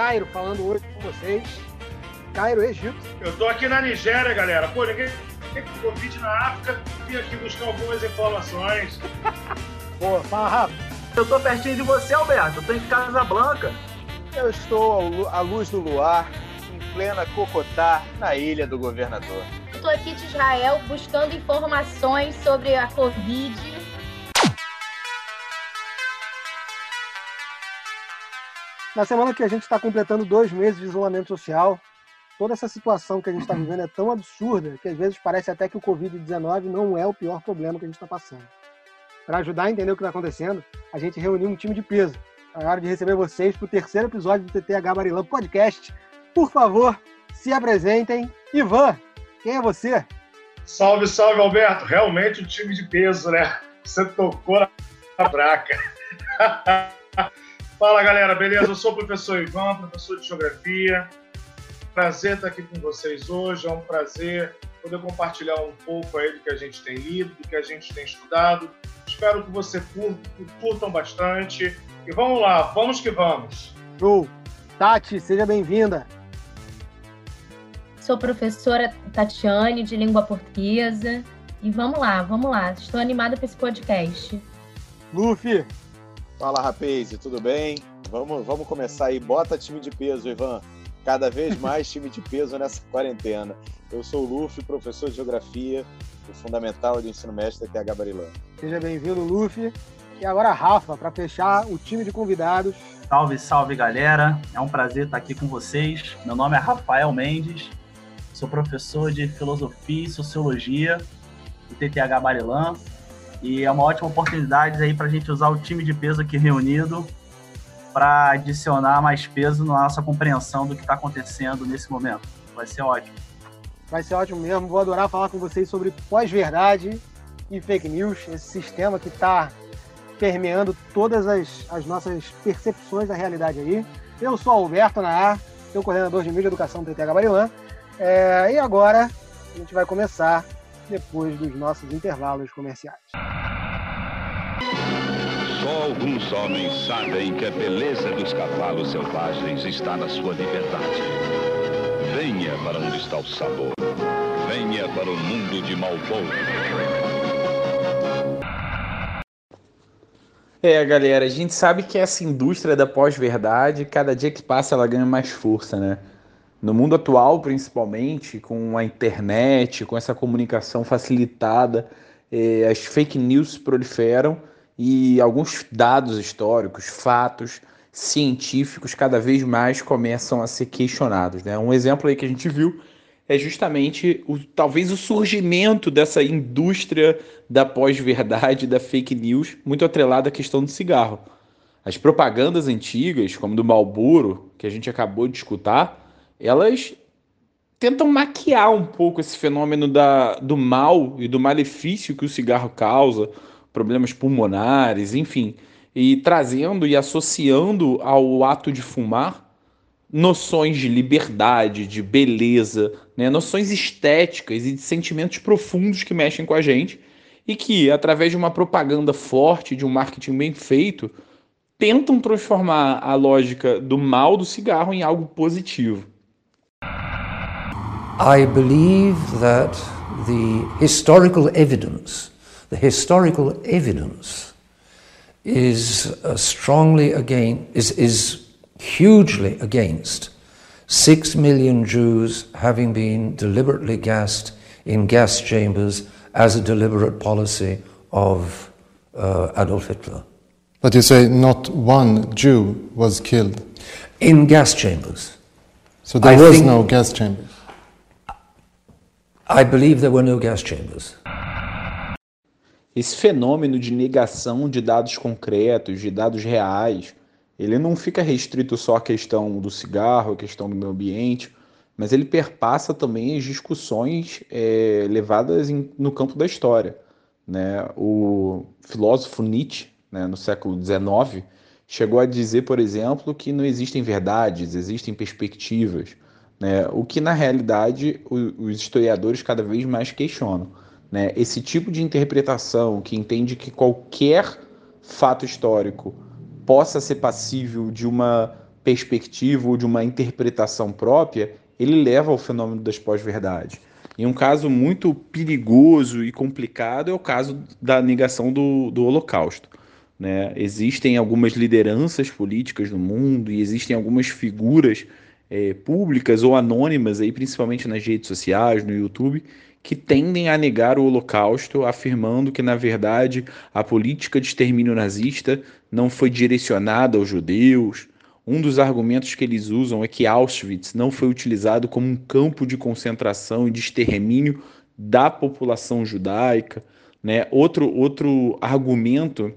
Cairo falando hoje com vocês. Cairo, Egito. Eu tô aqui na Nigéria, galera. Pô, ninguém tem Covid na África. Vim aqui buscar algumas informações. Pô, fala Rafa. Eu tô pertinho de você, Alberto. Eu tô em Casa Blanca. Eu estou à luz do luar, em plena Cocotá, na ilha do governador. Estou aqui de Israel buscando informações sobre a Covid Na semana que a gente está completando dois meses de isolamento social, toda essa situação que a gente está vivendo é tão absurda que às vezes parece até que o Covid-19 não é o pior problema que a gente está passando. Para ajudar a entender o que está acontecendo, a gente reuniu um time de peso. É hora de receber vocês para o terceiro episódio do TTH Barilã Podcast. Por favor, se apresentem. Ivan, quem é você? Salve, salve, Alberto. Realmente um time de peso, né? Você tocou na braca. Fala galera, beleza? Eu sou o professor Ivan, professor de Geografia. Prazer estar aqui com vocês hoje. É um prazer poder compartilhar um pouco aí do que a gente tem lido, do que a gente tem estudado. Espero que você curtam bastante. E vamos lá, vamos que vamos. Show! Tati, seja bem-vinda. Sou professora Tatiane de língua portuguesa. E vamos lá, vamos lá. Estou animada para esse podcast. Luffy, Fala, rapaz, tudo bem? Vamos, vamos começar aí. Bota time de peso, Ivan. Cada vez mais time de peso nessa quarentena. Eu sou o Luffy, professor de Geografia do Fundamental de Ensino Médio da TH Barilã. Seja bem-vindo, Luffy. E agora, Rafa, para fechar o time de convidados. Salve, salve, galera. É um prazer estar aqui com vocês. Meu nome é Rafael Mendes. Sou professor de Filosofia e Sociologia do TTH Barilã e é uma ótima oportunidade aí para a gente usar o time de peso aqui reunido para adicionar mais peso na nossa compreensão do que está acontecendo nesse momento. Vai ser ótimo. Vai ser ótimo mesmo. Vou adorar falar com vocês sobre pós-verdade e fake news, esse sistema que está permeando todas as, as, nossas percepções da realidade aí. Eu sou Alberto Naar, sou coordenador de mídia e educação do TTH Barilã. É, e agora a gente vai começar depois dos nossos intervalos comerciais. Só alguns homens sabem que a beleza dos cavalos selvagens está na sua liberdade. Venha para onde está o sabor. Venha para o mundo de Malboro. É, galera, a gente sabe que essa indústria da pós-verdade, cada dia que passa, ela ganha mais força, né? No mundo atual, principalmente, com a internet, com essa comunicação facilitada, eh, as fake news proliferam e alguns dados históricos, fatos científicos cada vez mais começam a ser questionados. Né? Um exemplo aí que a gente viu é justamente o, talvez o surgimento dessa indústria da pós-verdade, da fake news, muito atrelada à questão do cigarro. As propagandas antigas, como do Marlboro, que a gente acabou de escutar, elas tentam maquiar um pouco esse fenômeno da, do mal e do malefício que o cigarro causa, problemas pulmonares, enfim, e trazendo e associando ao ato de fumar noções de liberdade, de beleza, né? noções estéticas e de sentimentos profundos que mexem com a gente e que, através de uma propaganda forte, de um marketing bem feito, tentam transformar a lógica do mal do cigarro em algo positivo. I believe that the historical evidence, the historical evidence is uh, strongly again, is, is hugely against six million Jews having been deliberately gassed in gas chambers as a deliberate policy of uh, Adolf Hitler. But you say not one Jew was killed. In gas chambers. So there I was no gas chambers. I believe there were no gas chambers. Esse fenômeno de negação de dados concretos, de dados reais, ele não fica restrito só à questão do cigarro, à questão do meio ambiente, mas ele perpassa também as discussões é, levadas em, no campo da história. Né? O filósofo Nietzsche, né, no século XIX, chegou a dizer, por exemplo, que não existem verdades, existem perspectivas né? o que na realidade os historiadores cada vez mais questionam. Né? Esse tipo de interpretação que entende que qualquer fato histórico possa ser passível de uma perspectiva ou de uma interpretação própria, ele leva ao fenômeno das pós-verdades. E um caso muito perigoso e complicado é o caso da negação do, do Holocausto. Né? Existem algumas lideranças políticas no mundo e existem algumas figuras é, públicas ou anônimas, aí, principalmente nas redes sociais, no YouTube, que tendem a negar o Holocausto, afirmando que, na verdade, a política de extermínio nazista não foi direcionada aos judeus, um dos argumentos que eles usam é que Auschwitz não foi utilizado como um campo de concentração e de extermínio da população judaica. Né? Outro, outro argumento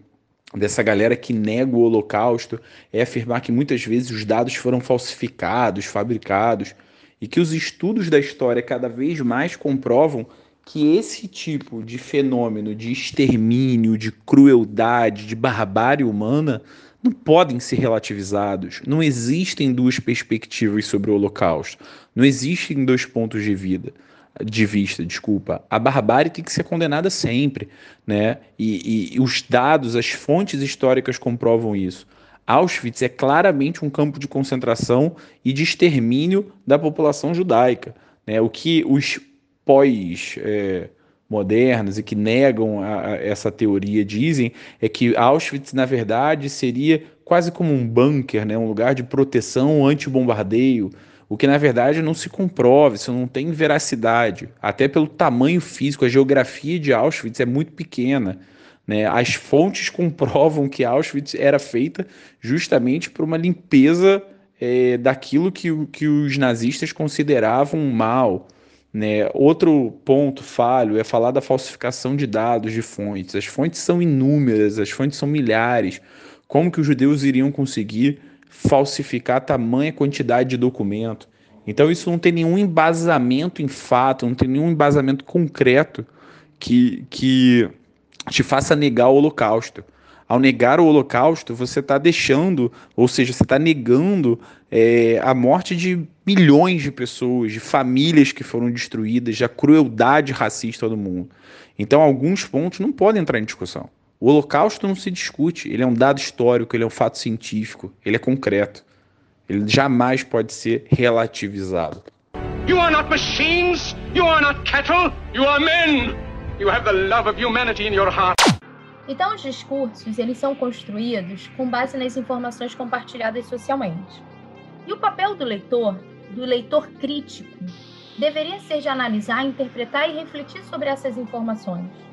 dessa galera que nega o Holocausto é afirmar que muitas vezes os dados foram falsificados, fabricados, e que os estudos da história cada vez mais comprovam que esse tipo de fenômeno de extermínio, de crueldade, de barbárie humana não podem ser relativizados. Não existem duas perspectivas sobre o Holocausto. Não existem dois pontos de vida de vista, desculpa. A barbárie tem que ser condenada sempre, né? E, e, e os dados, as fontes históricas comprovam isso. Auschwitz é claramente um campo de concentração e de extermínio da população judaica. Né? O que os pós é, modernas e que negam a, a essa teoria dizem é que Auschwitz, na verdade, seria quase como um bunker, né? um lugar de proteção anti-bombardeio, o que na verdade não se comprova, isso não tem veracidade, até pelo tamanho físico, a geografia de Auschwitz é muito pequena. Né? As fontes comprovam que Auschwitz era feita justamente por uma limpeza é, daquilo que, que os nazistas consideravam mal. Né? Outro ponto falho é falar da falsificação de dados de fontes. As fontes são inúmeras, as fontes são milhares. Como que os judeus iriam conseguir falsificar tamanha quantidade de documento? Então isso não tem nenhum embasamento em fato, não tem nenhum embasamento concreto que, que te faça negar o holocausto. Ao negar o holocausto, você está deixando, ou seja, você está negando é, a morte de milhões de pessoas, de famílias que foram destruídas, de a crueldade racista do mundo. Então, alguns pontos não podem entrar em discussão. O Holocausto não se discute, ele é um dado histórico, ele é um fato científico, ele é concreto. Ele jamais pode ser relativizado. You are not machines, you are not cattle, you are men. You have the love of humanity in your heart. Então, os discursos eles são construídos com base nas informações compartilhadas socialmente. E o papel do leitor do leitor crítico deveria ser de analisar, interpretar e refletir sobre essas informações.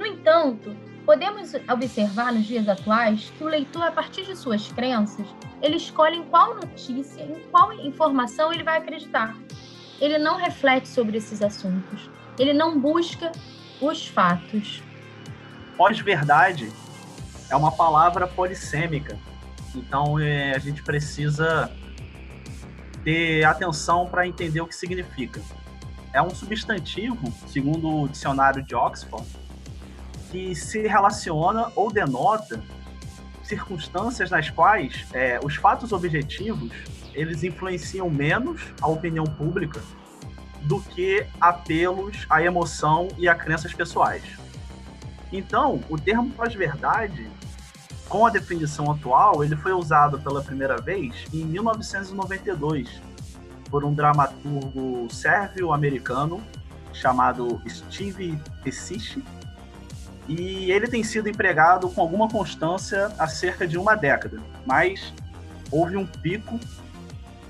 No entanto, podemos observar nos dias atuais que o leitor, a partir de suas crenças, ele escolhe em qual notícia, em qual informação ele vai acreditar. Ele não reflete sobre esses assuntos. Ele não busca os fatos. Pós-verdade é uma palavra polissêmica. Então é, a gente precisa ter atenção para entender o que significa. É um substantivo, segundo o dicionário de Oxford, que se relaciona ou denota circunstâncias nas quais é, os fatos objetivos eles influenciam menos a opinião pública do que apelos à emoção e a crenças pessoais. Então, o termo pós-verdade com a definição atual, ele foi usado pela primeira vez em 1992 por um dramaturgo sérvio-americano chamado Steve Pesic, e ele tem sido empregado com alguma constância há cerca de uma década, mas houve um pico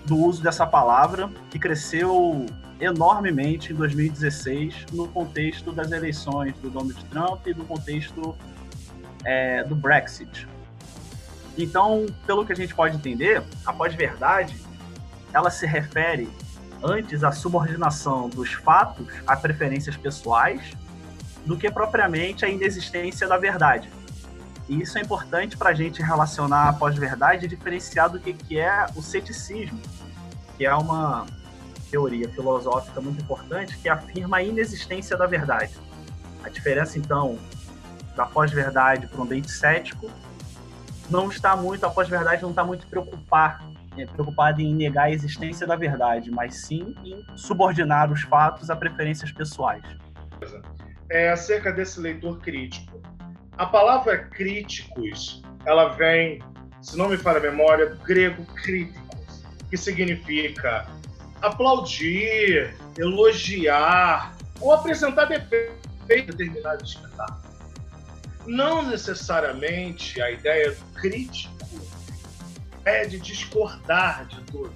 do uso dessa palavra que cresceu enormemente em 2016 no contexto das eleições do Donald Trump e do contexto é, do Brexit. Então, pelo que a gente pode entender, a pós-verdade ela se refere antes à subordinação dos fatos a preferências pessoais do que propriamente à inexistência da verdade. E isso é importante para a gente relacionar a pós-verdade e diferenciar do que, que é o ceticismo, que é uma teoria filosófica muito importante que afirma a inexistência da verdade. A diferença, então, da pós-verdade para um ambiente cético, não está muito, a pós-verdade não está muito é, preocupada em negar a existência da verdade, mas sim em subordinar os fatos a preferências pessoais. É acerca desse leitor crítico. A palavra críticos, ela vem se não me falha a memória, do grego crítico, que significa aplaudir, elogiar ou apresentar defeitos em determinado espetáculo. Não necessariamente a ideia do crítico é de discordar de tudo,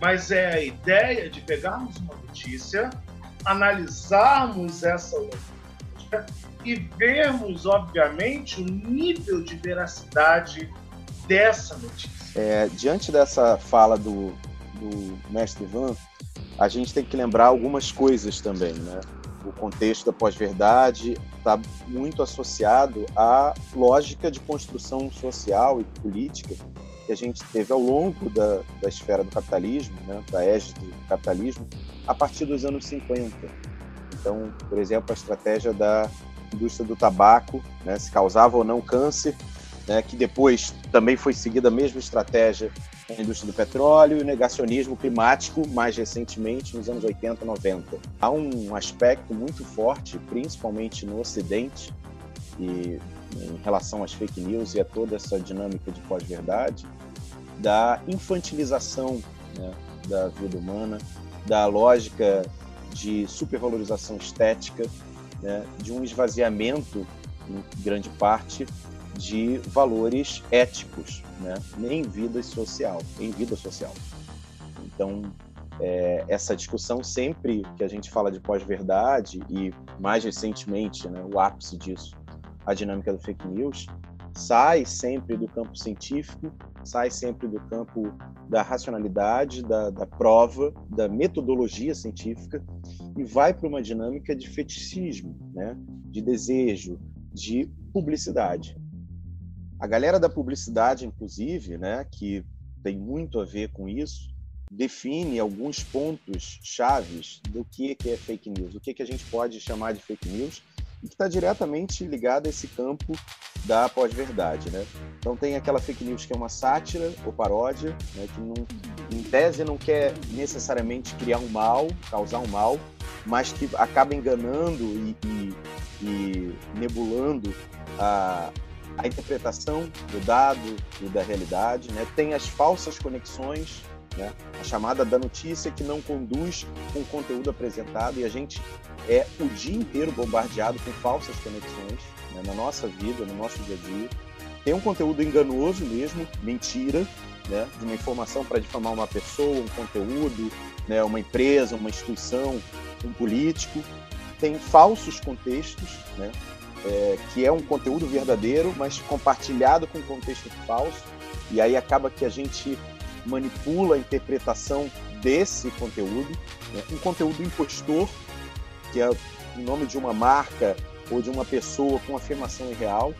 mas é a ideia de pegarmos uma notícia, analisarmos essa notícia e vermos, obviamente, o nível de veracidade dessa notícia. É, diante dessa fala do, do mestre Ivan, a gente tem que lembrar algumas coisas também, né? O contexto da pós-verdade está muito associado à lógica de construção social e política que a gente teve ao longo da, da esfera do capitalismo, né, da égide do capitalismo, a partir dos anos 50. Então, por exemplo, a estratégia da indústria do tabaco, né, se causava ou não câncer, né, que depois também foi seguida a mesma estratégia na indústria do petróleo e o negacionismo climático mais recentemente nos anos 80, 90. Há um aspecto muito forte, principalmente no Ocidente, e em relação às fake news e a toda essa dinâmica de pós-verdade, da infantilização né, da vida humana, da lógica de supervalorização estética, né, de um esvaziamento, em grande parte, de valores éticos, né, em vida social, em vida social. Então, é, essa discussão sempre que a gente fala de pós-verdade e mais recentemente, né, o ápice disso, a dinâmica do fake news, sai sempre do campo científico, sai sempre do campo da racionalidade, da, da prova, da metodologia científica e vai para uma dinâmica de fetichismo, né? de desejo, de publicidade. A galera da publicidade, inclusive, né, que tem muito a ver com isso, define alguns pontos chaves do que é fake news, o que a gente pode chamar de fake news e que está diretamente ligado a esse campo da pós-verdade, né? Então tem aquela fake news que é uma sátira ou paródia, né, que não, em tese não quer necessariamente criar um mal, causar um mal, mas que acaba enganando e, e, e nebulando a, a interpretação do dado e da realidade, né? Tem as falsas conexões, né? A chamada da notícia que não conduz com o conteúdo apresentado e a gente é o dia inteiro bombardeado com falsas conexões né, na nossa vida, no nosso dia a dia. Tem um conteúdo enganoso mesmo, mentira, né, de uma informação para difamar uma pessoa, um conteúdo, né, uma empresa, uma instituição, um político. Tem falsos contextos, né, é, que é um conteúdo verdadeiro, mas compartilhado com um contexto falso. E aí acaba que a gente manipula a interpretação desse conteúdo, né, um conteúdo impostor que é o nome de uma marca ou de uma pessoa com afirmação irreal,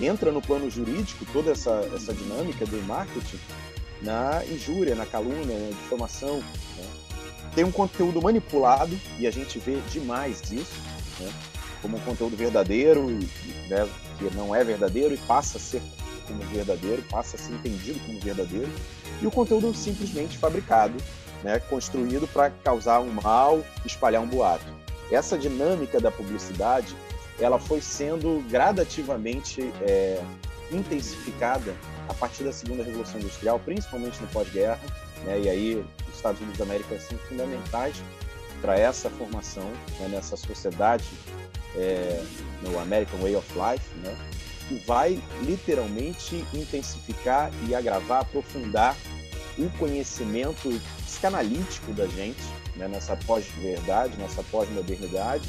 entra no plano jurídico toda essa, essa dinâmica do marketing na injúria, na calúnia, na difamação. Né? Tem um conteúdo manipulado, e a gente vê demais disso, né? como um conteúdo verdadeiro, né? que não é verdadeiro e passa a ser como verdadeiro, passa a ser entendido como verdadeiro, e o conteúdo simplesmente fabricado, né? construído para causar um mal, espalhar um boato essa dinâmica da publicidade ela foi sendo gradativamente é, intensificada a partir da segunda revolução industrial, principalmente no pós-guerra, né? e aí os Estados Unidos da América são fundamentais para essa formação né? nessa sociedade é, no American Way of Life, né? Que vai literalmente intensificar e agravar, aprofundar o conhecimento psicanalítico da gente né, nessa pós-verdade, nessa pós-modernidade,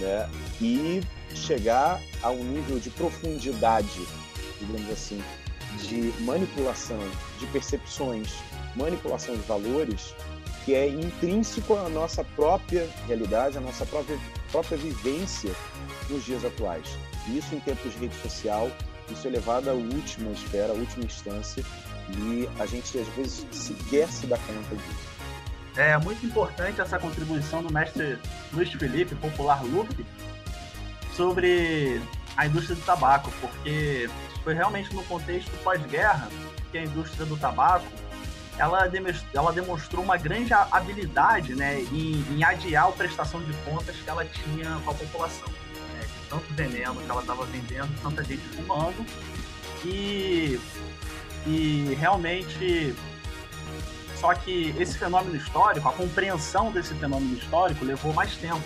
né, e chegar a um nível de profundidade, digamos assim, de manipulação de percepções, manipulação de valores, que é intrínseco à nossa própria realidade, à nossa própria, própria vivência nos dias atuais. Isso em tempos de rede social, isso é levado à última esfera, à última instância, e a gente às vezes sequer se dá conta disso. É muito importante essa contribuição do mestre Luiz Felipe, popular Lupe, sobre a indústria do tabaco, porque foi realmente no contexto pós-guerra que a indústria do tabaco ela, ela demonstrou uma grande habilidade né, em, em adiar a prestação de contas que ela tinha com a população. Tanto veneno que ela estava vendendo, tanta gente fumando. E E realmente. Só que esse fenômeno histórico, a compreensão desse fenômeno histórico levou mais tempo.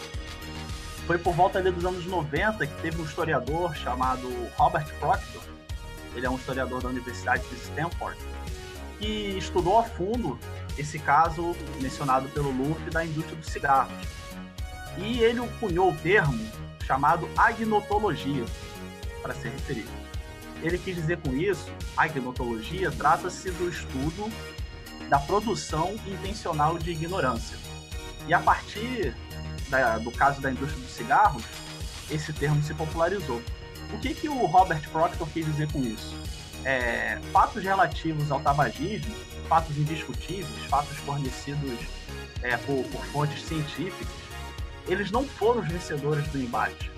Foi por volta dos anos 90 que teve um historiador chamado Robert Proctor, ele é um historiador da Universidade de Stanford, que estudou a fundo esse caso mencionado pelo Luffy da indústria dos cigarros. E ele cunhou o termo chamado agnotologia para se referir. Ele quis dizer com isso, agnotologia trata-se do estudo da produção intencional de ignorância. E a partir da, do caso da indústria dos cigarros, esse termo se popularizou. O que, que o Robert Proctor quis dizer com isso? É, fatos relativos ao tabagismo, fatos indiscutíveis, fatos fornecidos é, por, por, fontes científicas, eles não foram os vencedores do embate.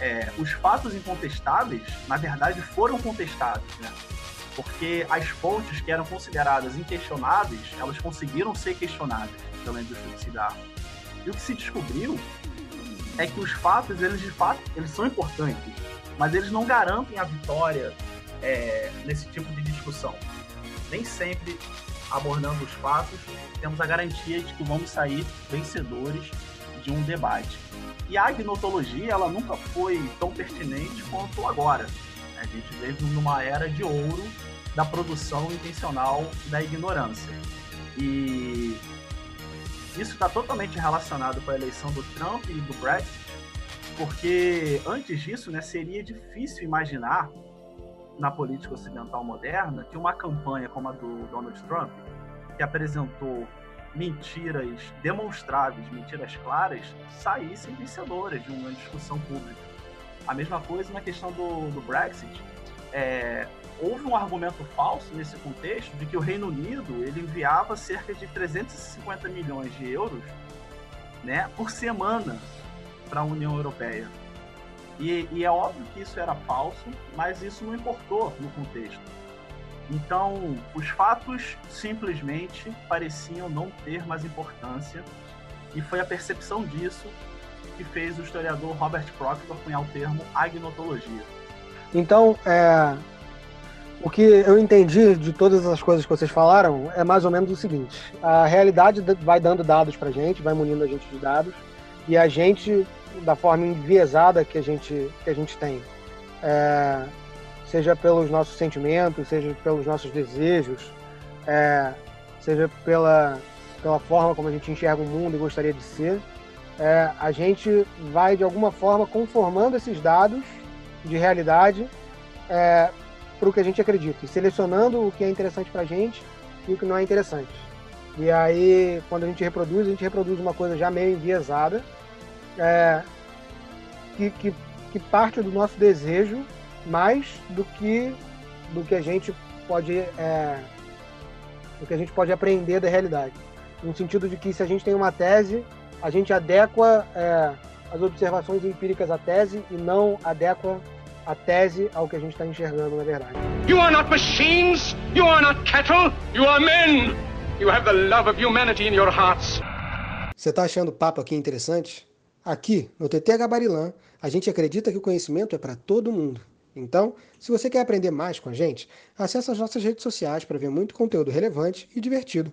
É, os fatos incontestáveis, na verdade, foram contestados, né? porque as fontes que eram consideradas inquestionáveis, elas conseguiram ser questionadas pela indústria do cigarro. E o que se descobriu é que os fatos, eles de fato, eles são importantes, mas eles não garantem a vitória é, nesse tipo de discussão. Nem sempre, abordando os fatos, temos a garantia de que vamos sair vencedores de um debate. E a agnotologia, ela nunca foi tão pertinente quanto agora. A gente vive numa era de ouro da produção intencional da ignorância. E isso está totalmente relacionado com a eleição do Trump e do Brexit, porque antes disso, né, seria difícil imaginar na política ocidental moderna que uma campanha como a do Donald Trump, que apresentou mentiras demonstráveis, mentiras claras, saíssem vencedoras de uma discussão pública. A mesma coisa na questão do, do Brexit. É, houve um argumento falso nesse contexto de que o Reino Unido ele enviava cerca de 350 milhões de euros né, por semana para a União Europeia. E, e, é óbvio que isso era falso, mas isso não importou no contexto. Então, os fatos simplesmente pareciam não ter mais importância, e foi a percepção disso que fez o historiador Robert Proctor cunhar o termo agnotologia. Então, é, o que eu entendi de todas as coisas que vocês falaram é mais ou menos o seguinte: a realidade vai dando dados para a gente, vai munindo a gente de dados, e a gente, da forma enviesada que a gente, que a gente tem, é, seja pelos nossos sentimentos, seja pelos nossos desejos, é, seja pela, pela forma como a gente enxerga o mundo e gostaria de ser, é, a gente vai de alguma forma conformando esses dados de realidade é, para o que a gente acredita e selecionando o que é interessante para a gente e o que não é interessante. E aí, quando a gente reproduz, a gente reproduz uma coisa já meio enviesada é, que, que, que, parte do nosso desejo mais do que do que a gente pode é, do que a gente pode aprender da realidade no sentido de que se a gente tem uma tese a gente adequa é, as observações empíricas à tese e não adequa a tese ao que a gente está enxergando na verdade. You are not machines, you are not cattle, you are men. You have the love of humanity in your hearts. Você está achando o papo aqui interessante? Aqui, no TT Gabarilã, a gente acredita que o conhecimento é para todo mundo. Então, se você quer aprender mais com a gente, acesse as nossas redes sociais para ver muito conteúdo relevante e divertido.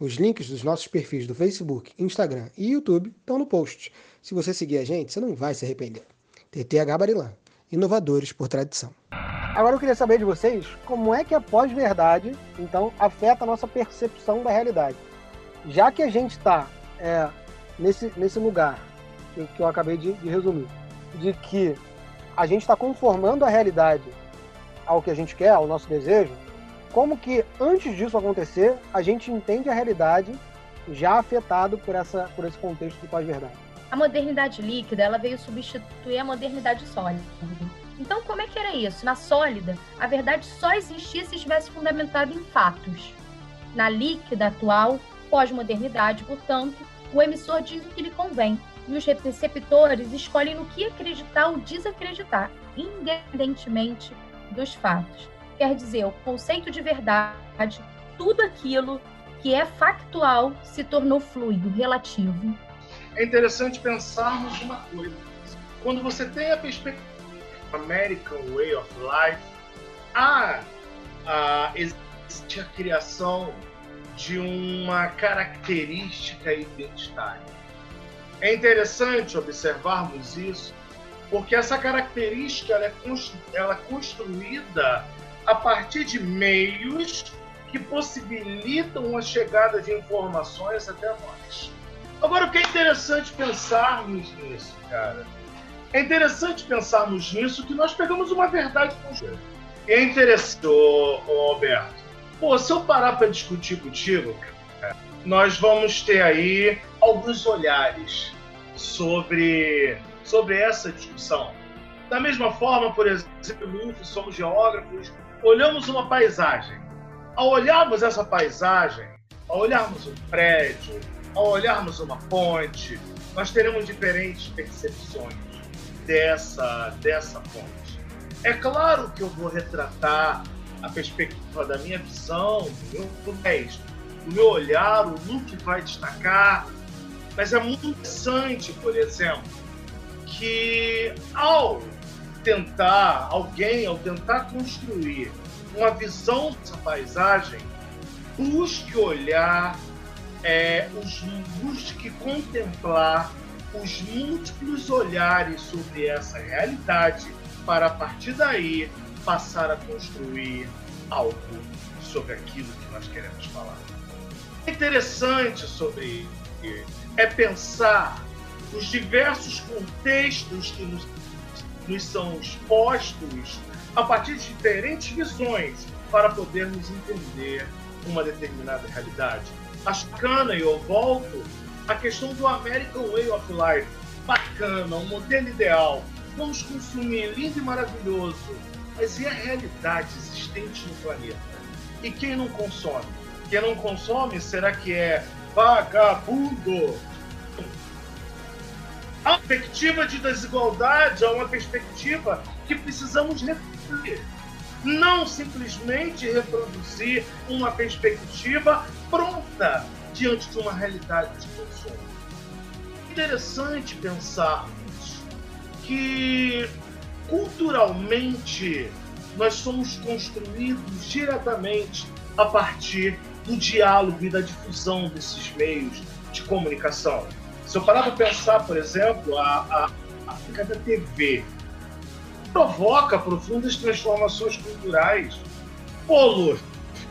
Os links dos nossos perfis do Facebook, Instagram e YouTube estão no post. Se você seguir a gente, você não vai se arrepender. TT Gabarilã, inovadores por tradição. Agora eu queria saber de vocês como é que a pós-verdade, então, afeta a nossa percepção da realidade. Já que a gente está é, nesse, nesse lugar que eu acabei de, de resumir, de que a gente está conformando a realidade ao que a gente quer, ao nosso desejo, como que antes disso acontecer, a gente entende a realidade já afetado por, essa, por esse contexto de pós-verdade. A modernidade líquida ela veio substituir a modernidade sólida. Então, como é que era isso? Na sólida, a verdade só existia se estivesse fundamentada em fatos. Na líquida atual, pós-modernidade, portanto, o emissor diz o que lhe convém, e os receptores escolhem no que acreditar ou desacreditar, independentemente dos fatos. Quer dizer, o conceito de verdade, tudo aquilo que é factual se tornou fluido, relativo. É interessante pensarmos uma coisa. Quando você tem a perspectiva American Way of Life, há, há a criação de uma característica identitária. É interessante observarmos isso, porque essa característica ela é, ela é construída a partir de meios que possibilitam a chegada de informações até nós. Agora, o que é interessante pensarmos nisso, cara? É interessante pensarmos nisso que nós pegamos uma verdade conjunta. É interessante, ô Alberto. Pô, se eu parar para discutir contigo, cara, nós vamos ter aí alguns olhares sobre, sobre essa discussão. Da mesma forma, por exemplo, somos geógrafos, olhamos uma paisagem. Ao olharmos essa paisagem, ao olharmos um prédio, ao olharmos uma ponte, nós teremos diferentes percepções dessa, dessa ponte. É claro que eu vou retratar a perspectiva da minha visão, do meu gesto, do meu olhar, o look vai destacar, mas é muito interessante, por exemplo, que ao tentar, alguém, ao tentar construir uma visão dessa paisagem, busque olhar, é, os, busque contemplar os múltiplos olhares sobre essa realidade para a partir daí passar a construir algo sobre aquilo que nós queremos falar. É interessante sobre é pensar os diversos contextos que nos, nos são expostos a partir de diferentes visões para podermos entender uma determinada realidade. Bacana, e eu volto, a questão do American Way of Life. Bacana, um modelo ideal. Vamos consumir, lindo e maravilhoso. Mas e a realidade existente no planeta? E quem não consome? Quem não consome, será que é vagabundo? A perspectiva de desigualdade é uma perspectiva que precisamos refletir. Não simplesmente reproduzir uma perspectiva pronta diante de uma realidade de consumo. Interessante pensarmos que culturalmente nós somos construídos diretamente a partir do diálogo e da difusão desses meios de comunicação. Se eu parar para pensar, por exemplo, a, a África da TV provoca profundas transformações culturais. Pô, Lu,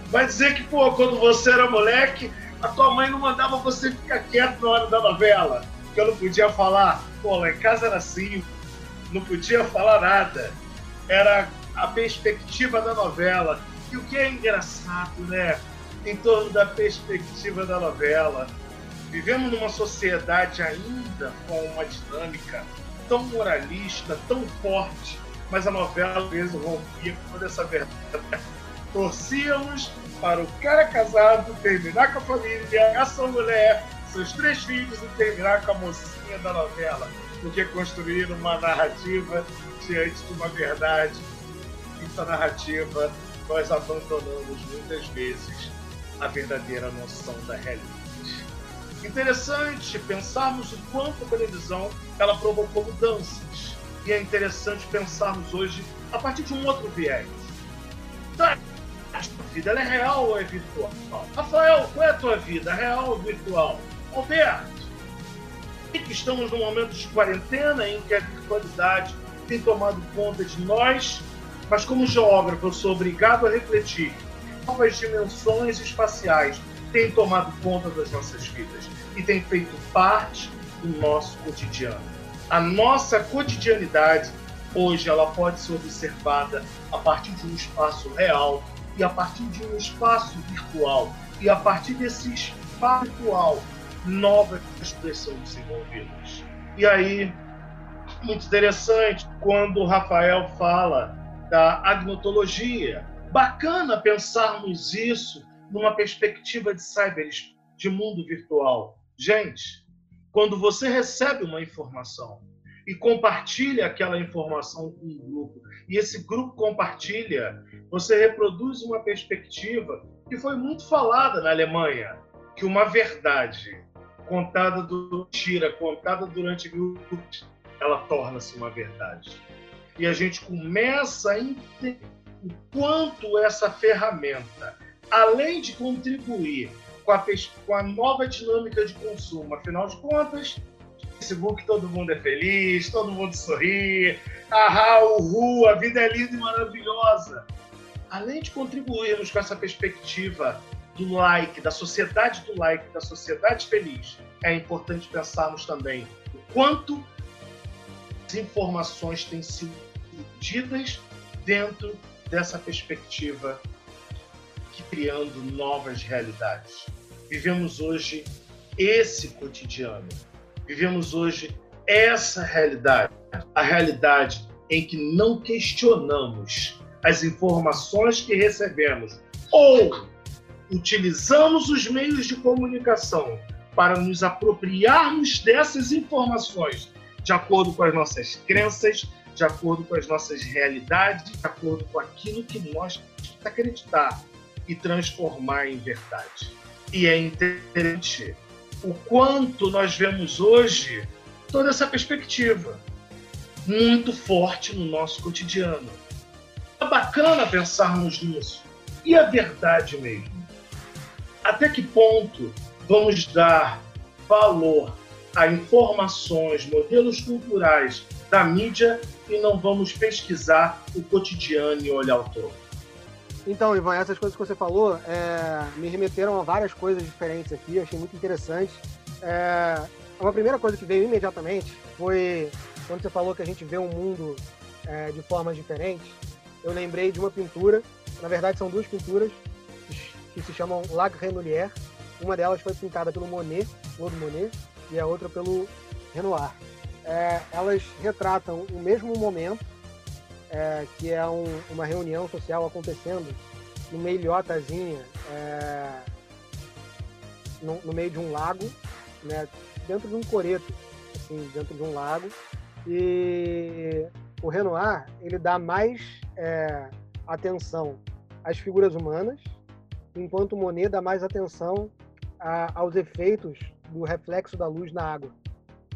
vai dizer que, pô, quando você era moleque, a tua mãe não mandava você ficar quieto na hora da novela, que eu não podia falar. Pô, lá em casa era assim, não podia falar nada. Era a perspectiva da novela. E o que é engraçado, né? Em torno da perspectiva da novela. Vivemos numa sociedade ainda com uma dinâmica tão moralista, tão forte, mas a novela às vezes rompia com toda essa verdade. Torcíamos para o cara casado terminar com a família, a sua mulher, seus três filhos e terminar com a mocinha da novela, porque construíram uma narrativa diante de uma verdade. Essa narrativa nós abandonamos muitas vezes a verdadeira noção da realidade. Interessante pensarmos o quanto a televisão ela provocou mudanças. E é interessante pensarmos hoje a partir de um outro viés. Então, vida ela é real ou é virtual? Rafael, qual é a tua vida? Real ou virtual? Alberto, que estamos num momento de quarentena em que a virtualidade tem tomado conta de nós, mas como geógrafo eu sou obrigado a refletir novas dimensões espaciais têm tomado conta das nossas vidas e têm feito parte do nosso cotidiano. A nossa cotidianidade hoje ela pode ser observada a partir de um espaço real e a partir de um espaço virtual e a partir desse espaço virtual novas coisas são desenvolvidas. E aí, muito interessante quando o Rafael fala da agnotologia. Bacana pensarmos isso numa perspectiva de cyber, de mundo virtual. Gente, quando você recebe uma informação e compartilha aquela informação com um grupo, e esse grupo compartilha, você reproduz uma perspectiva que foi muito falada na Alemanha, que uma verdade contada do tira, contada durante minutos, ela torna-se uma verdade. E a gente começa a entender o quanto essa ferramenta além de contribuir com a, com a nova dinâmica de consumo, afinal de contas, Facebook todo mundo é feliz, todo mundo sorri, ahá, uhul, a vida é linda e maravilhosa. Além de contribuirmos com essa perspectiva do like, da sociedade do like, da sociedade feliz, é importante pensarmos também o quanto as informações têm sido ditas dentro dessa perspectiva, criando novas realidades. Vivemos hoje esse cotidiano. Vivemos hoje essa realidade, a realidade em que não questionamos as informações que recebemos ou utilizamos os meios de comunicação para nos apropriarmos dessas informações de acordo com as nossas crenças, de acordo com as nossas realidades, de acordo com aquilo que nós acreditar e transformar em verdade. E é interessante o quanto nós vemos hoje toda essa perspectiva muito forte no nosso cotidiano. É bacana pensarmos nisso. E a verdade mesmo? Até que ponto vamos dar valor a informações, modelos culturais da mídia e não vamos pesquisar o cotidiano e olhar o todo? Então, Ivan, essas coisas que você falou é, me remeteram a várias coisas diferentes aqui, achei muito interessante. É, uma primeira coisa que veio imediatamente foi quando você falou que a gente vê um mundo é, de formas diferentes. Eu lembrei de uma pintura, na verdade são duas pinturas que se chamam La Renoulière. Uma delas foi pintada pelo Monet, Claude Monet, e a outra pelo Renoir. É, elas retratam o mesmo momento é, que é um, uma reunião social acontecendo numa ilhotazinha, é, no, no, meio de um lago, né, dentro de um coreto, assim, dentro de um lago. E o Renoir ele dá mais é, atenção às figuras humanas, enquanto Monet dá mais atenção a, aos efeitos do reflexo da luz na água.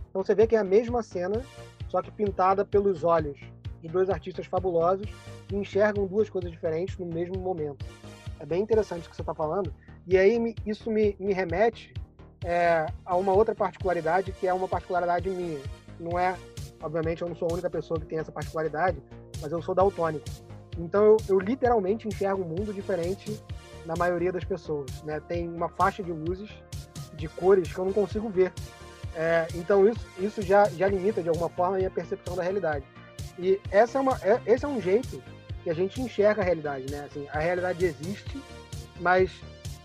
Então você vê que é a mesma cena, só que pintada pelos olhos de dois artistas fabulosos que enxergam duas coisas diferentes no mesmo momento. É bem interessante o que você está falando. E aí isso me, me remete é, a uma outra particularidade que é uma particularidade minha. Não é, obviamente, eu não sou a única pessoa que tem essa particularidade, mas eu sou daltônico. Então eu, eu literalmente enxergo um mundo diferente na maioria das pessoas. Né? Tem uma faixa de luzes, de cores que eu não consigo ver. É, então isso, isso já, já limita de alguma forma a minha percepção da realidade. E essa é uma, é, esse é um jeito que a gente enxerga a realidade, né? Assim, a realidade existe, mas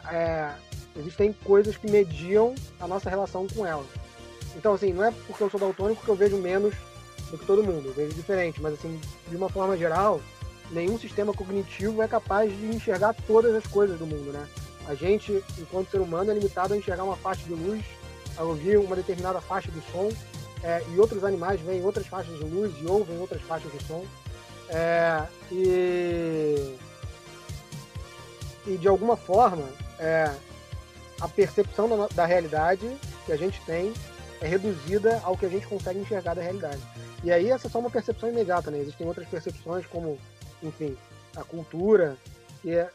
é, existem coisas que mediam a nossa relação com ela. Então, assim, não é porque eu sou daltônico que eu vejo menos do que todo mundo, eu vejo diferente, mas, assim, de uma forma geral, nenhum sistema cognitivo é capaz de enxergar todas as coisas do mundo, né? A gente, enquanto ser humano, é limitado a enxergar uma faixa de luz, a ouvir uma determinada faixa de som, é, e outros animais veem outras faixas de luz e ouvem outras faixas de som. É, e, e de alguma forma, é, a percepção da, da realidade que a gente tem é reduzida ao que a gente consegue enxergar da realidade. E aí essa é só uma percepção imediata, né? Existem outras percepções como, enfim, a cultura, que é,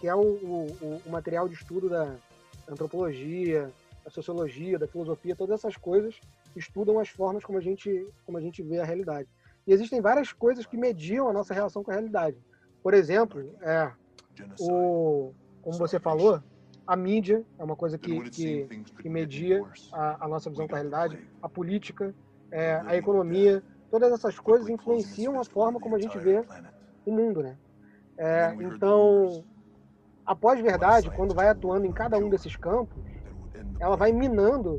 que é o, o, o material de estudo da antropologia, da sociologia, da filosofia, todas essas coisas estudam as formas como a gente, como a gente vê a realidade. E existem várias coisas que mediam a nossa relação com a realidade. Por exemplo, é, o, como você falou, a mídia é uma coisa que, que, que media a, a, nossa visão com a realidade, a política, é, a economia, todas essas coisas influenciam a forma como a gente vê o mundo, né? É, então, a pós-verdade, quando vai atuando em cada um desses campos, ela vai minando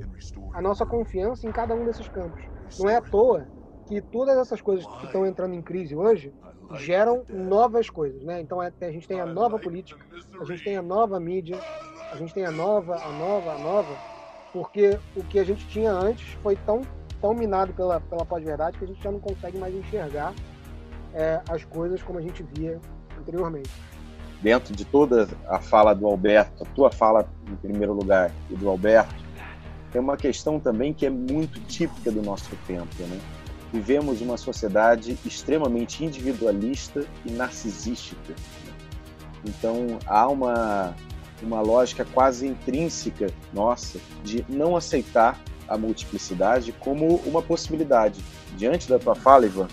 a nossa confiança em cada um desses campos. Não é à toa que todas essas coisas que estão entrando em crise hoje geram novas coisas, né? Então é, a gente tem a nova política, a gente tem a nova mídia, a gente tem a nova, a nova, a nova, porque o que a gente tinha antes foi tão tão minado pela pela pós-verdade que a gente já não consegue mais enxergar é, as coisas como a gente via anteriormente dentro de toda a fala do Alberto, a tua fala em primeiro lugar e do Alberto, tem uma questão também que é muito típica do nosso tempo, né? Vivemos uma sociedade extremamente individualista e narcisística. Então há uma, uma lógica quase intrínseca nossa de não aceitar a multiplicidade como uma possibilidade. Diante da tua fala, Ivan,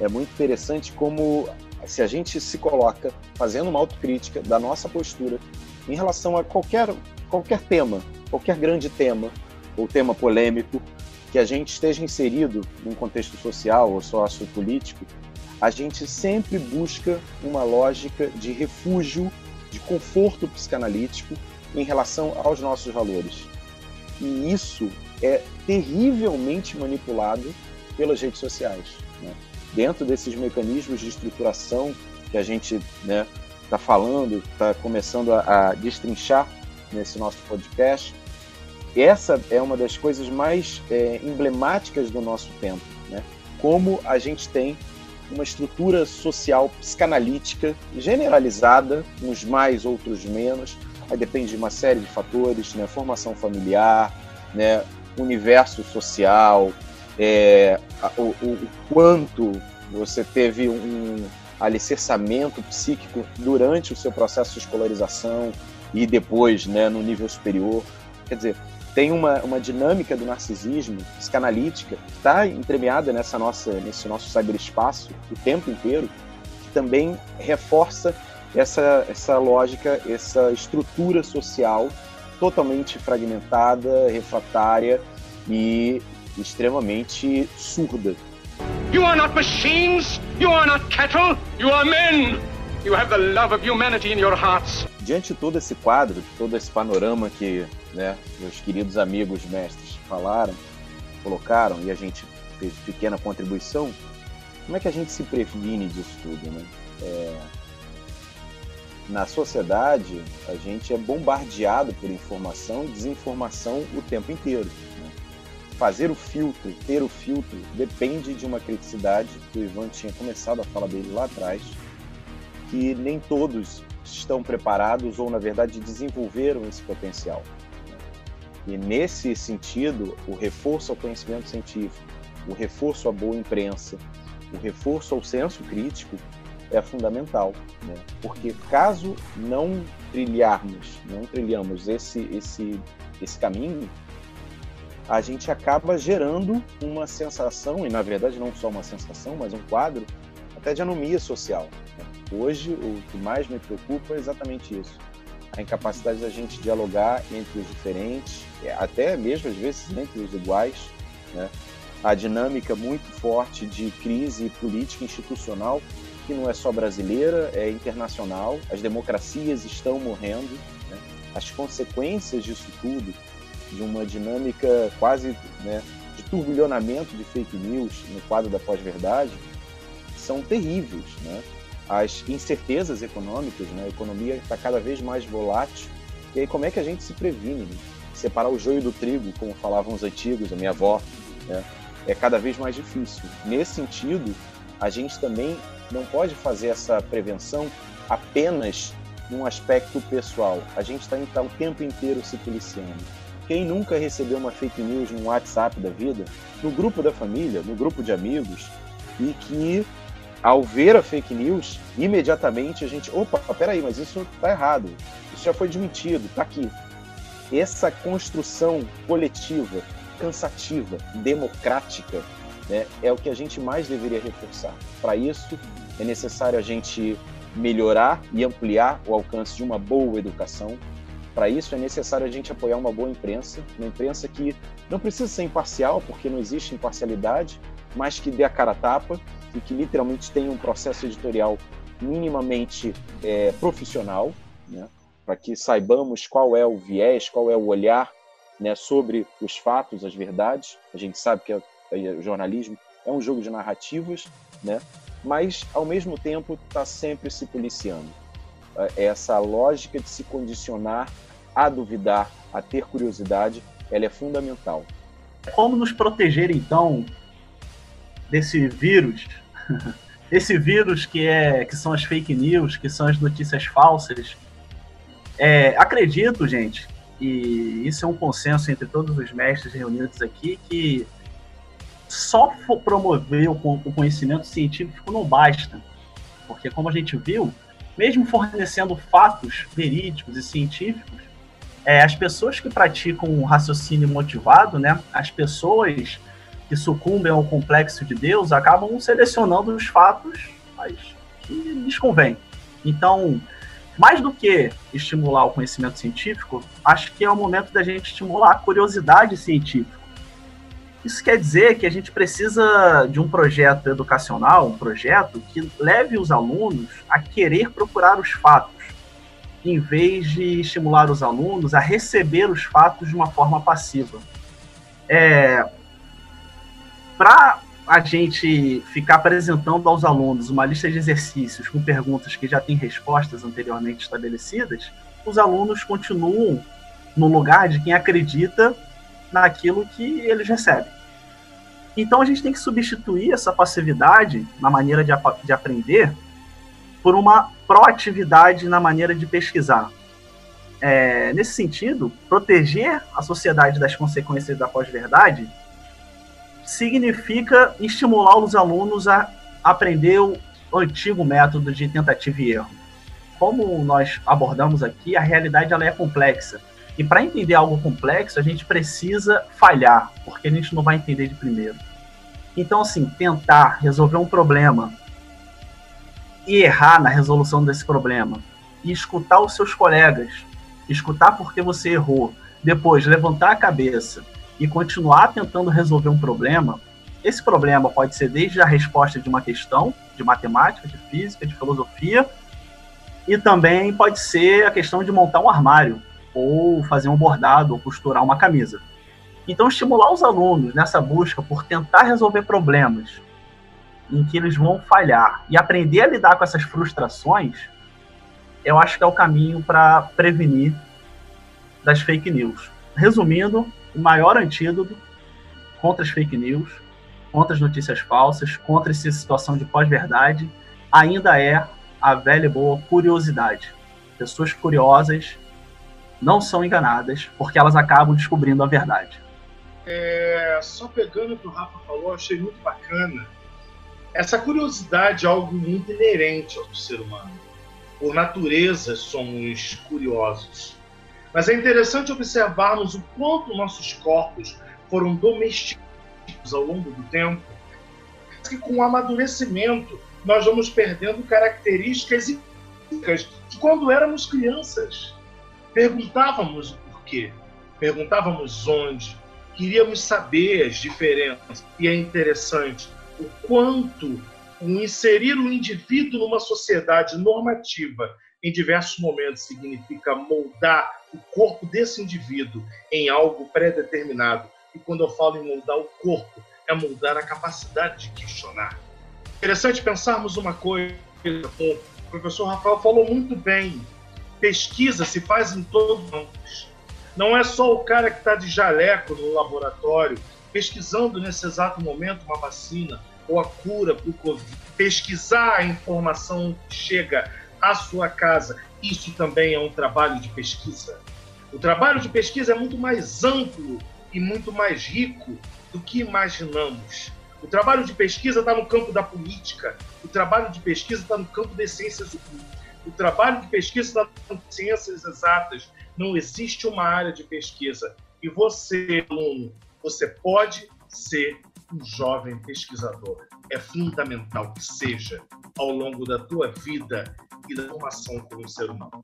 é muito interessante como se a gente se coloca fazendo uma autocrítica da nossa postura em relação a qualquer, qualquer tema, qualquer grande tema ou tema polêmico que a gente esteja inserido num contexto social ou sociopolítico, a gente sempre busca uma lógica de refúgio, de conforto psicanalítico em relação aos nossos valores. E isso é terrivelmente manipulado pelas redes sociais. Né? Dentro desses mecanismos de estruturação que a gente está né, tá falando, está começando a, a destrinchar nesse nosso podcast, essa é uma das coisas mais é, emblemáticas do nosso tempo. Né? Como a gente tem uma estrutura social psicanalítica generalizada, uns mais, outros menos, aí depende de uma série de fatores, né? formação familiar, né? universo social, é, o, o, quanto você teve um alicerçamento psíquico durante o seu processo de escolarização e depois né, no nível superior. Quer dizer, tem uma, uma dinâmica do narcisismo psicanalítica que está entremeada nessa nossa, nesse nosso cyberespaço o tempo inteiro, que também reforça essa, essa lógica, essa estrutura social totalmente fragmentada, refratária e extremamente surda. You are not machines, you are not cattle, you are men. You have the love of humanity in your hearts. Diante de todo esse quadro, todo esse panorama que né, meus queridos amigos mestres falaram, colocaram e a gente fez pequena contribuição, como é que a gente se previne disso tudo, né? É... Na sociedade, a gente é bombardeado por informação e desinformação o tempo inteiro fazer o filtro, ter o filtro, depende de uma criticidade que o Ivan tinha começado a falar dele lá atrás, que nem todos estão preparados ou, na verdade, desenvolveram esse potencial. E nesse sentido, o reforço ao conhecimento científico, o reforço à boa imprensa, o reforço ao senso crítico é fundamental, né? porque caso não trilharmos, não trilhamos esse esse esse caminho, a gente acaba gerando uma sensação, e na verdade não só uma sensação, mas um quadro até de anomia social. Hoje, o que mais me preocupa é exatamente isso. A incapacidade da gente dialogar entre os diferentes, é, até mesmo às vezes entre os iguais, né? a dinâmica muito forte de crise política institucional, que não é só brasileira, é internacional. As democracias estão morrendo. Né? As consequências disso tudo de uma dinâmica quase né, de turbilhonamento de fake news no quadro da pós-verdade são terríveis. Né? As incertezas econômicas, né? a economia está cada vez mais volátil. E aí, como é que a gente se previne? Né? Separar o joio do trigo, como falavam os antigos, a minha avó, né? é cada vez mais difícil. Nesse sentido, a gente também não pode fazer essa prevenção apenas num aspecto pessoal. A gente está então, o tempo inteiro se policiando. Quem nunca recebeu uma fake news no WhatsApp da vida, no grupo da família, no grupo de amigos, e que ao ver a fake news, imediatamente a gente, opa, peraí, mas isso está errado, isso já foi desmentido, está aqui. Essa construção coletiva, cansativa, democrática, né, é o que a gente mais deveria reforçar. Para isso, é necessário a gente melhorar e ampliar o alcance de uma boa educação, para isso é necessário a gente apoiar uma boa imprensa, uma imprensa que não precisa ser imparcial, porque não existe imparcialidade, mas que dê a cara a tapa e que literalmente tenha um processo editorial minimamente é, profissional, né? para que saibamos qual é o viés, qual é o olhar né, sobre os fatos, as verdades. A gente sabe que o jornalismo é um jogo de narrativas, né? mas ao mesmo tempo está sempre se policiando. É, essa lógica de se condicionar a duvidar, a ter curiosidade, ela é fundamental. Como nos proteger então desse vírus? Esse vírus que é que são as fake news, que são as notícias falsas. É, acredito, gente, e isso é um consenso entre todos os mestres reunidos aqui, que só promover o conhecimento científico não basta. Porque, como a gente viu, mesmo fornecendo fatos verídicos e científicos, é, as pessoas que praticam o raciocínio motivado, né, as pessoas que sucumbem ao complexo de Deus, acabam selecionando os fatos que lhes convém. Então, mais do que estimular o conhecimento científico, acho que é o momento da gente estimular a curiosidade científica. Isso quer dizer que a gente precisa de um projeto educacional, um projeto que leve os alunos a querer procurar os fatos, em vez de estimular os alunos a receber os fatos de uma forma passiva. É, Para a gente ficar apresentando aos alunos uma lista de exercícios com perguntas que já têm respostas anteriormente estabelecidas, os alunos continuam no lugar de quem acredita naquilo que eles recebem. Então a gente tem que substituir essa passividade na maneira de, de aprender por uma proatividade na maneira de pesquisar. É, nesse sentido, proteger a sociedade das consequências da pós-verdade significa estimular os alunos a aprender o antigo método de tentativa e erro. Como nós abordamos aqui, a realidade ela é complexa. E para entender algo complexo, a gente precisa falhar, porque a gente não vai entender de primeiro. Então, assim, tentar resolver um problema e errar na resolução desse problema, e escutar os seus colegas, escutar porque você errou, depois levantar a cabeça e continuar tentando resolver um problema, esse problema pode ser desde a resposta de uma questão de matemática, de física, de filosofia, e também pode ser a questão de montar um armário, ou fazer um bordado, ou costurar uma camisa. Então, estimular os alunos nessa busca por tentar resolver problemas em que eles vão falhar e aprender a lidar com essas frustrações, eu acho que é o caminho para prevenir das fake news. Resumindo, o maior antídoto contra as fake news, contra as notícias falsas, contra essa situação de pós-verdade, ainda é a velha e boa curiosidade. Pessoas curiosas não são enganadas porque elas acabam descobrindo a verdade. É, só pegando o que o Rafa falou, achei muito bacana. Essa curiosidade é algo muito inerente ao ser humano. Por natureza, somos curiosos. Mas é interessante observarmos o quanto nossos corpos foram domesticados ao longo do tempo. Que com o amadurecimento nós vamos perdendo características de quando éramos crianças. Perguntávamos o porquê, perguntávamos onde, queríamos saber as diferenças. E é interessante o quanto inserir o indivíduo numa sociedade normativa em diversos momentos significa moldar o corpo desse indivíduo em algo pré-determinado. E quando eu falo em moldar o corpo, é moldar a capacidade de questionar. Interessante pensarmos uma coisa, o professor Rafael falou muito bem. Pesquisa se faz em todos os Não é só o cara que está de jaleco no laboratório pesquisando nesse exato momento uma vacina ou a cura para o Covid. Pesquisar a informação que chega à sua casa, isso também é um trabalho de pesquisa. O trabalho de pesquisa é muito mais amplo e muito mais rico do que imaginamos. O trabalho de pesquisa está no campo da política, o trabalho de pesquisa está no campo das ciências ocultas, o trabalho de pesquisa nas ciências exatas. Não existe uma área de pesquisa. E você, aluno, você pode ser um jovem pesquisador. É fundamental que seja ao longo da tua vida e da formação como ser humano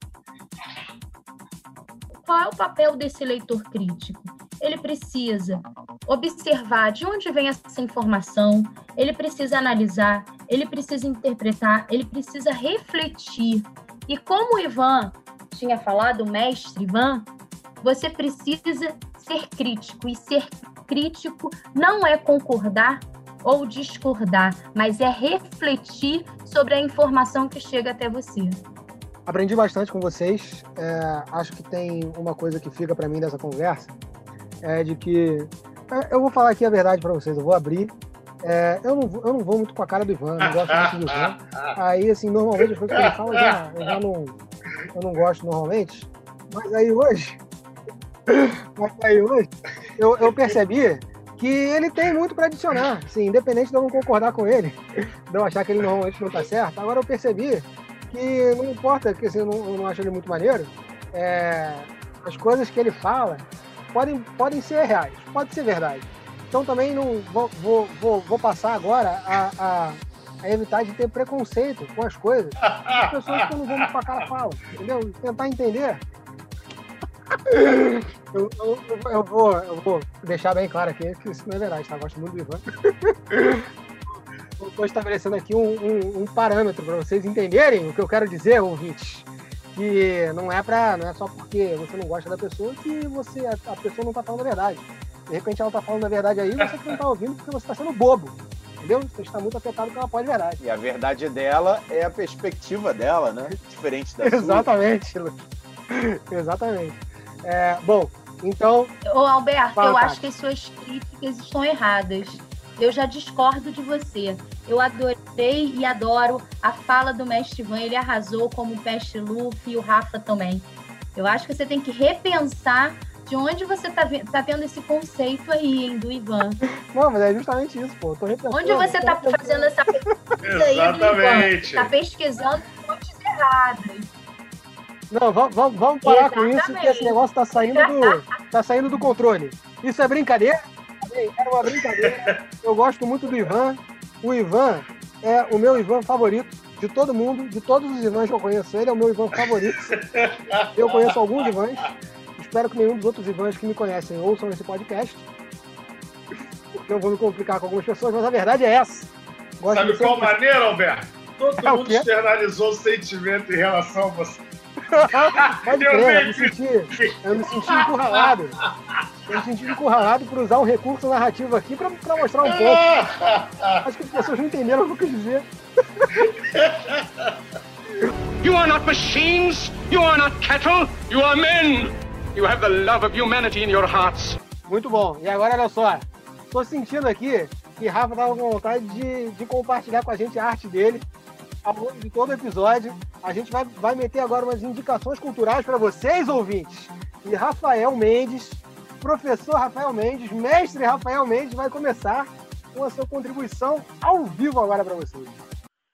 qual é o papel desse leitor crítico? Ele precisa observar de onde vem essa informação, ele precisa analisar, ele precisa interpretar, ele precisa refletir. E como o Ivan tinha falado, o mestre Ivan, você precisa ser crítico. E ser crítico não é concordar ou discordar, mas é refletir sobre a informação que chega até você. Aprendi bastante com vocês. É, acho que tem uma coisa que fica para mim dessa conversa, é de que é, eu vou falar aqui a verdade para vocês. Eu vou abrir. É, eu, não, eu não vou muito com a cara do Ivan, não gosto muito do Ivan. Aí, assim, normalmente as coisas que ele fala já, eu já não, eu não gosto normalmente. Mas aí hoje, mas aí hoje, eu, eu percebi que ele tem muito para adicionar, assim, independente de eu não concordar com ele, de eu achar que ele normalmente não está certo. Agora eu percebi que não importa, que assim, eu, não, eu não acho ele muito maneiro, é, as coisas que ele fala podem, podem ser reais, pode ser verdade. Então também não vou, vou, vou, vou passar agora a, a, a, evitar de ter preconceito com as coisas. As pessoas que eu não vou com a cara falam, entendeu? Tentar entender. Eu, eu, eu, vou, eu vou deixar bem claro aqui que isso não é verdade, tá? Eu gosto muito do Ivan. Estou estabelecendo aqui um, um, um parâmetro para vocês entenderem o que eu quero dizer, ouvintes que não é para não é só porque você não gosta da pessoa que você a, a pessoa não está falando a verdade. De repente ela está falando a verdade aí, você não está ouvindo porque você está sendo bobo. Entendeu? Você está muito afetado pela pós verdade. E a verdade dela é a perspectiva dela, né? Diferente da Exatamente, sua. Exatamente. É, bom, então. Ô, Alberto, eu acho que as suas críticas estão erradas. Eu já discordo de você. Eu adorei e adoro a fala do mestre Ivan. Ele arrasou como o Peste Luffy e o Rafa também. Eu acho que você tem que repensar de onde você está tá tendo esse conceito aí, hein, do Ivan. Não, mas é justamente isso, pô. Tô repensando. Onde você está fazendo essa pesquisa aí do Ivan? Está pesquisando fontes erradas. Não, vamos, vamos parar Exatamente. com isso, que esse negócio está saindo, do, tá saindo do controle. Isso é brincadeira? Era uma brincadeira. Eu gosto muito do Ivan. O Ivan é o meu Ivan favorito de todo mundo, de todos os Ivans que eu conheço. Ele é o meu Ivan favorito. Eu conheço alguns Ivans. Espero que nenhum dos outros Ivans que me conhecem ouçam esse podcast. Porque eu vou me complicar com algumas pessoas, mas a verdade é essa. Gosto Sabe qual sempre... maneira, Alberto? Todo é mundo externalizou o sentimento em relação a você. Pode crer, eu me senti, eu me senti encurralado. Eu me senti encurralado por usar um recurso narrativo aqui pra, pra mostrar um pouco. Acho que as pessoas não entenderam o que eu quis dizer. You are not machines, you are not cattle, you are men. You have the love of humanity in your hearts. Muito bom. E agora, olha só. Tô sentindo aqui que Rafa tava com vontade de, de compartilhar com a gente a arte dele ao longo de todo o episódio. A gente vai, vai meter agora umas indicações culturais para vocês, ouvintes. E Rafael Mendes, professor Rafael Mendes, mestre Rafael Mendes, vai começar com a sua contribuição ao vivo agora para vocês.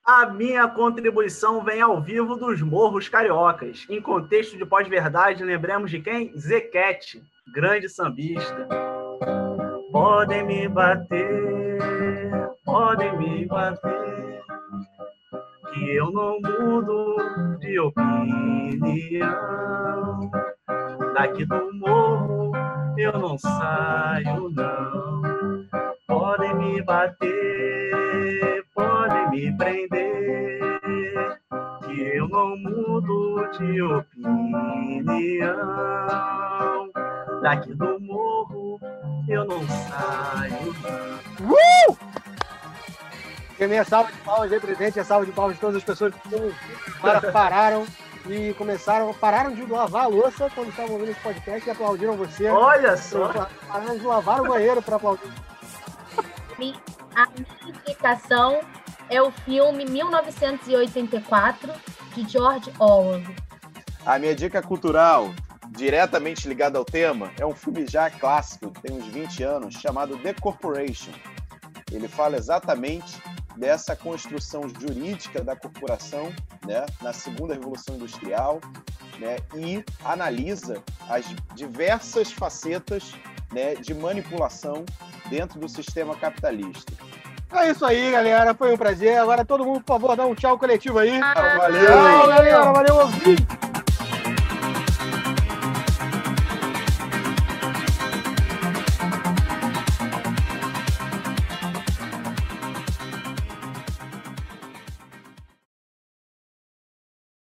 A minha contribuição vem ao vivo dos Morros Cariocas. Em contexto de pós-verdade, lembremos de quem? Zequete, grande sambista. Podem me bater, podem me bater, que eu não mudo de opinião. Daqui do morro eu não saio, não. Podem me bater, podem me prender, que eu não mudo de opinião. Daqui do morro eu não saio, não. Uh! Minha salva de palmas aí a salva de palmas de todas as pessoas que para, pararam e começaram, pararam de lavar a louça quando estavam ouvindo esse podcast e aplaudiram você. Olha só! Pararam de lavar o banheiro para aplaudir. A minha indicação é o filme 1984 de George Orwell. A minha dica cultural, diretamente ligada ao tema, é um filme já clássico, tem uns 20 anos, chamado The Corporation. Ele fala exatamente dessa construção jurídica da corporação né, na segunda revolução industrial né, e analisa as diversas facetas né, de manipulação dentro do sistema capitalista. É isso aí, galera. Foi um prazer. Agora todo mundo, por favor, dá um tchau coletivo aí. Valeu! Tchau, galera. Valeu, ouvinte!